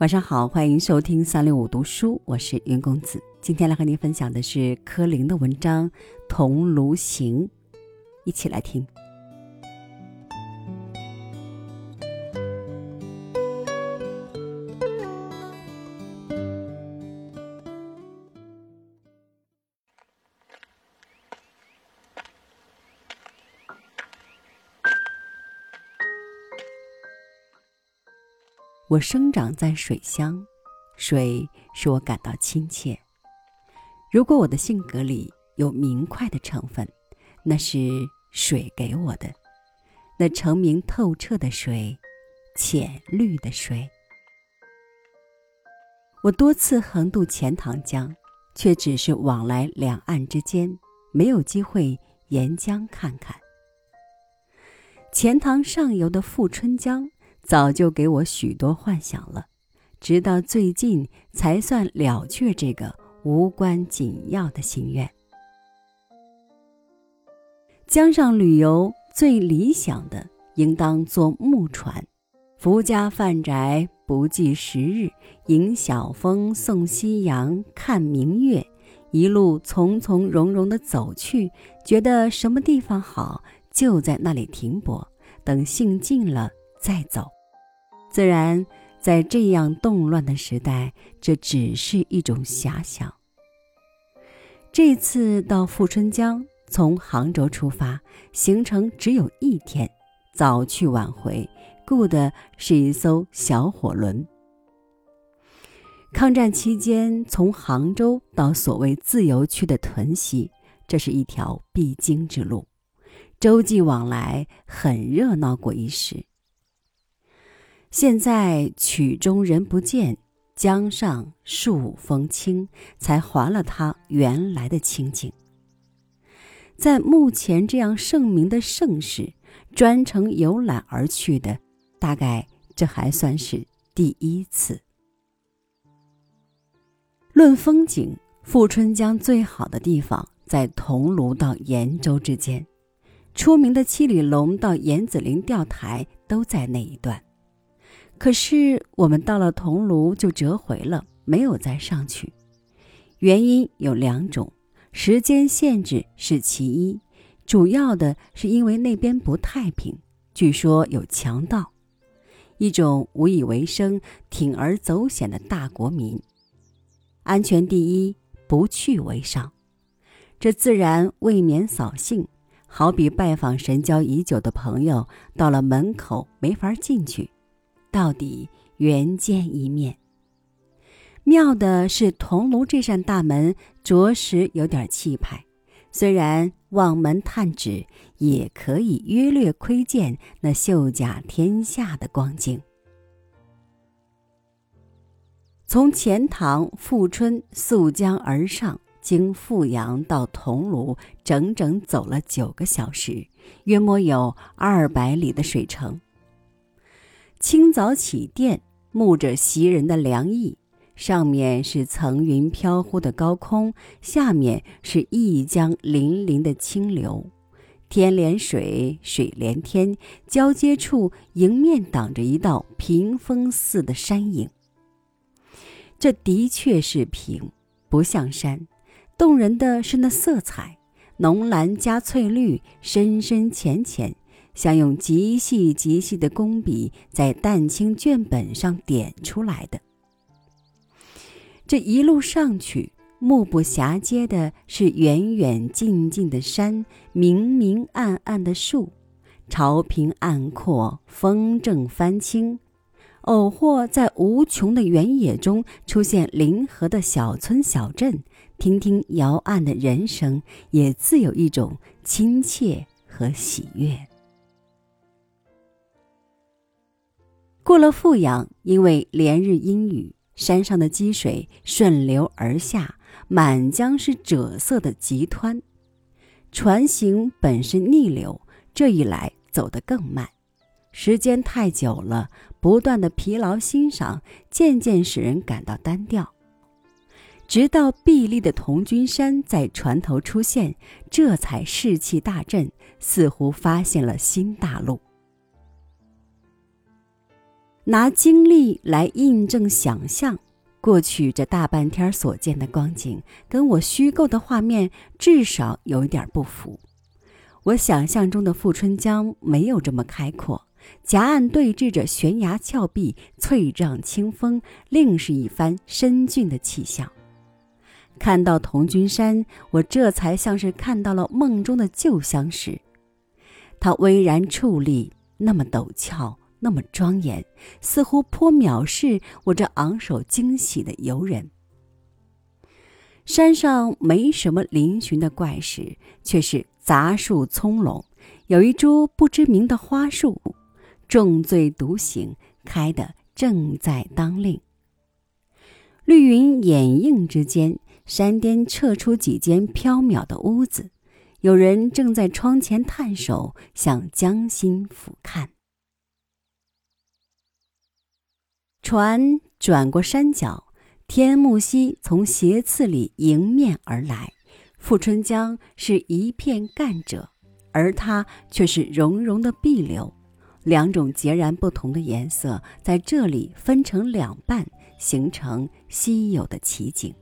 晚上好，欢迎收听三六五读书，我是云公子。今天来和您分享的是柯林的文章《桐庐行》，一起来听。我生长在水乡，水使我感到亲切。如果我的性格里有明快的成分，那是水给我的，那澄明透彻的水，浅绿的水。我多次横渡钱塘江，却只是往来两岸之间，没有机会沿江看看。钱塘上游的富春江。早就给我许多幻想了，直到最近才算了却这个无关紧要的心愿。江上旅游最理想的，应当坐木船，福家饭宅，不计时日，迎晓风，送夕阳，看明月，一路从从容容的走去，觉得什么地方好，就在那里停泊，等兴尽了。再走，自然在这样动乱的时代，这只是一种遐想。这次到富春江，从杭州出发，行程只有一天，早去晚回，雇的是一艘小火轮。抗战期间，从杭州到所谓自由区的屯溪，这是一条必经之路，洲际往来，很热闹过一时。现在曲中人不见，江上树风清，才还了他原来的清静。在目前这样盛名的盛世，专程游览而去的，大概这还算是第一次。论风景，富春江最好的地方在桐庐到延州之间，出名的七里龙到严子陵钓台都在那一段。可是我们到了桐庐就折回了，没有再上去。原因有两种，时间限制是其一，主要的是因为那边不太平，据说有强盗，一种无以为生、铤而走险的大国民。安全第一，不去为上。这自然未免扫兴，好比拜访神交已久的朋友，到了门口没法进去。到底缘见一面。妙的是，桐庐这扇大门着实有点气派，虽然望门探指，也可以约略窥见那秀甲天下的光景。从钱塘、富春溯江而上，经富阳到桐庐，整整走了九个小时，约莫有二百里的水程。清早起殿，沐着袭人的凉意，上面是层云飘忽的高空，下面是一江粼粼的清流，天连水，水连天，交接处迎面挡着一道屏风似的山影。这的确是屏，不像山。动人的是那色彩，浓蓝加翠绿，深深浅浅。像用极细极细的工笔在淡青卷本上点出来的。这一路上去，目不暇接的是远远近近的山，明明暗暗的树，潮平岸阔，风正帆轻。偶或在无穷的原野中出现临河的小村小镇，听听摇岸的人声，也自有一种亲切和喜悦。过了富阳，因为连日阴雨，山上的积水顺流而下，满江是赭色的急湍。船行本是逆流，这一来走得更慢。时间太久了，不断的疲劳欣赏，渐渐使人感到单调。直到碧立的铜君山在船头出现，这才士气大振，似乎发现了新大陆。拿经历来印证想象，过去这大半天所见的光景，跟我虚构的画面至少有一点不符。我想象中的富春江没有这么开阔，夹岸对峙着悬崖峭壁，翠嶂清风，另是一番深峻的气象。看到童君山，我这才像是看到了梦中的旧相识。它巍然矗立，那么陡峭。那么庄严，似乎颇藐视我这昂首惊喜的游人。山上没什么嶙峋的怪石，却是杂树葱茏，有一株不知名的花树，重醉独醒，开得正在当令。绿云掩映之间，山巅撤出几间缥缈的屋子，有人正在窗前探手，向江心俯瞰。船转过山脚，天目溪从斜刺里迎面而来。富春江是一片干者，而它却是融融的碧流，两种截然不同的颜色在这里分成两半，形成稀有的奇景。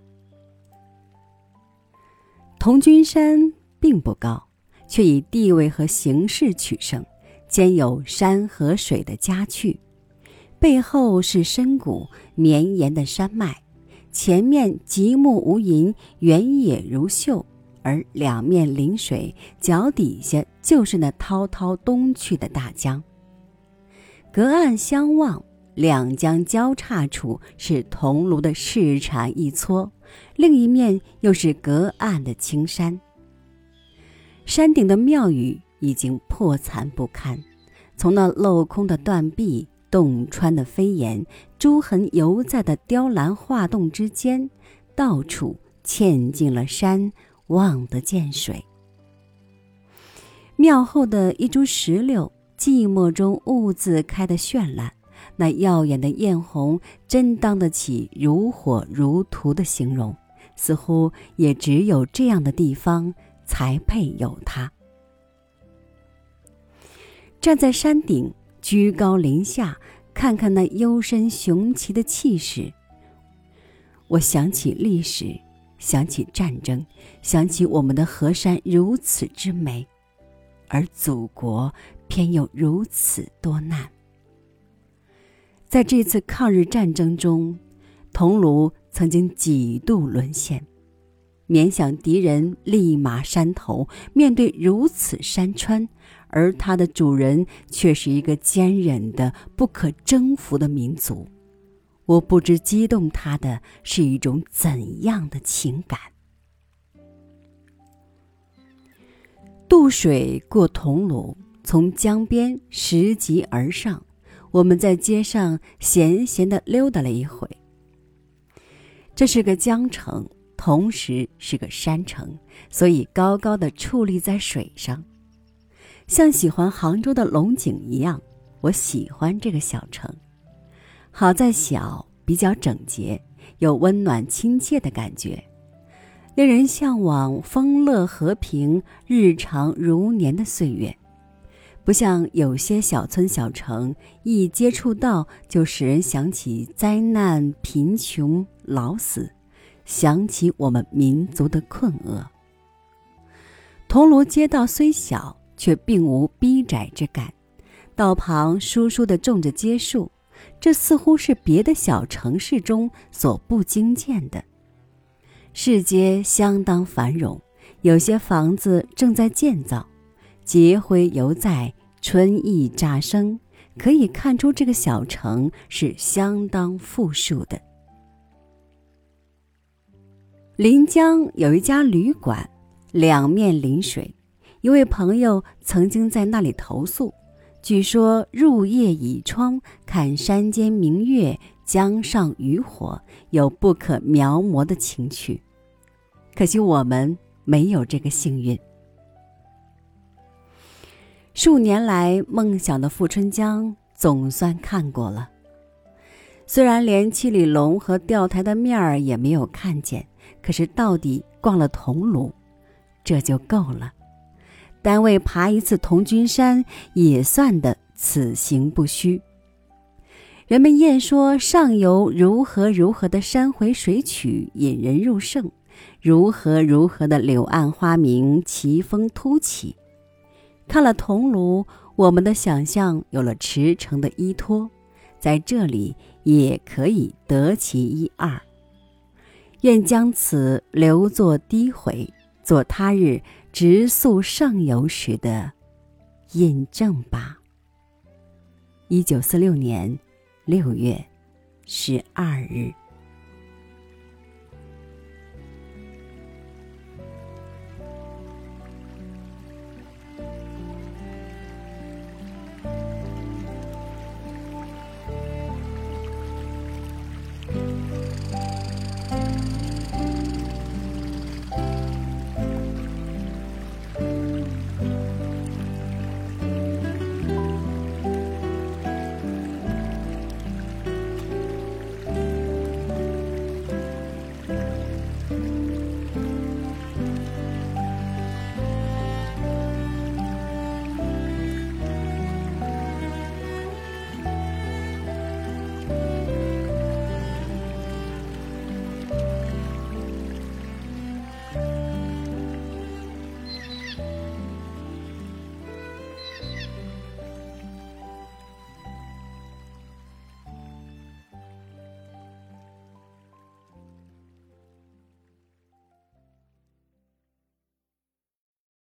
童君山并不高，却以地位和形势取胜，兼有山和水的佳趣。背后是深谷绵延的山脉，前面极目无垠，原野如绣，而两面临水，脚底下就是那滔滔东去的大江。隔岸相望，两江交叉处是桐庐的市场一撮，另一面又是隔岸的青山。山顶的庙宇已经破残不堪，从那镂空的断壁。洞穿的飞檐，朱痕犹在的雕栏画栋之间，到处嵌进了山，望得见水。庙后的一株石榴，寂寞中兀自开得绚烂，那耀眼的艳红，真当得起如火如荼的形容，似乎也只有这样的地方才配有它。站在山顶。居高临下，看看那幽深雄奇的气势。我想起历史，想起战争，想起我们的河山如此之美，而祖国偏又如此多难。在这次抗日战争中，桐庐曾经几度沦陷。勉想敌人立马山头，面对如此山川，而它的主人却是一个坚忍的、不可征服的民族。我不知激动他的是一种怎样的情感。渡水过桐庐，从江边拾级而上，我们在街上闲闲地溜达了一会。这是个江城。同时是个山城，所以高高的矗立在水上，像喜欢杭州的龙井一样。我喜欢这个小城，好在小，比较整洁，有温暖亲切的感觉，令人向往丰乐和平、日常如年的岁月。不像有些小村小城，一接触到就使人想起灾难、贫穷、老死。想起我们民族的困厄。桐庐街道虽小，却并无逼窄之感。道旁疏疏地种着街树，这似乎是别的小城市中所不经见的。市街相当繁荣，有些房子正在建造，节灰犹在，春意乍生，可以看出这个小城是相当富庶的。临江有一家旅馆，两面临水。一位朋友曾经在那里投宿，据说入夜倚窗看山间明月，江上渔火，有不可描摹的情趣。可惜我们没有这个幸运。数年来梦想的富春江总算看过了，虽然连七里龙和钓台的面儿也没有看见。可是到底逛了桐庐，这就够了。单位爬一次桐君山，也算得此行不虚。人们谚说上游如何如何的山回水曲引人入胜，如何如何的柳暗花明奇峰突起。看了桐庐，我们的想象有了驰骋的依托，在这里也可以得其一二。愿将此留作低回，做他日直宿上游时的印证吧。一九四六年六月十二日。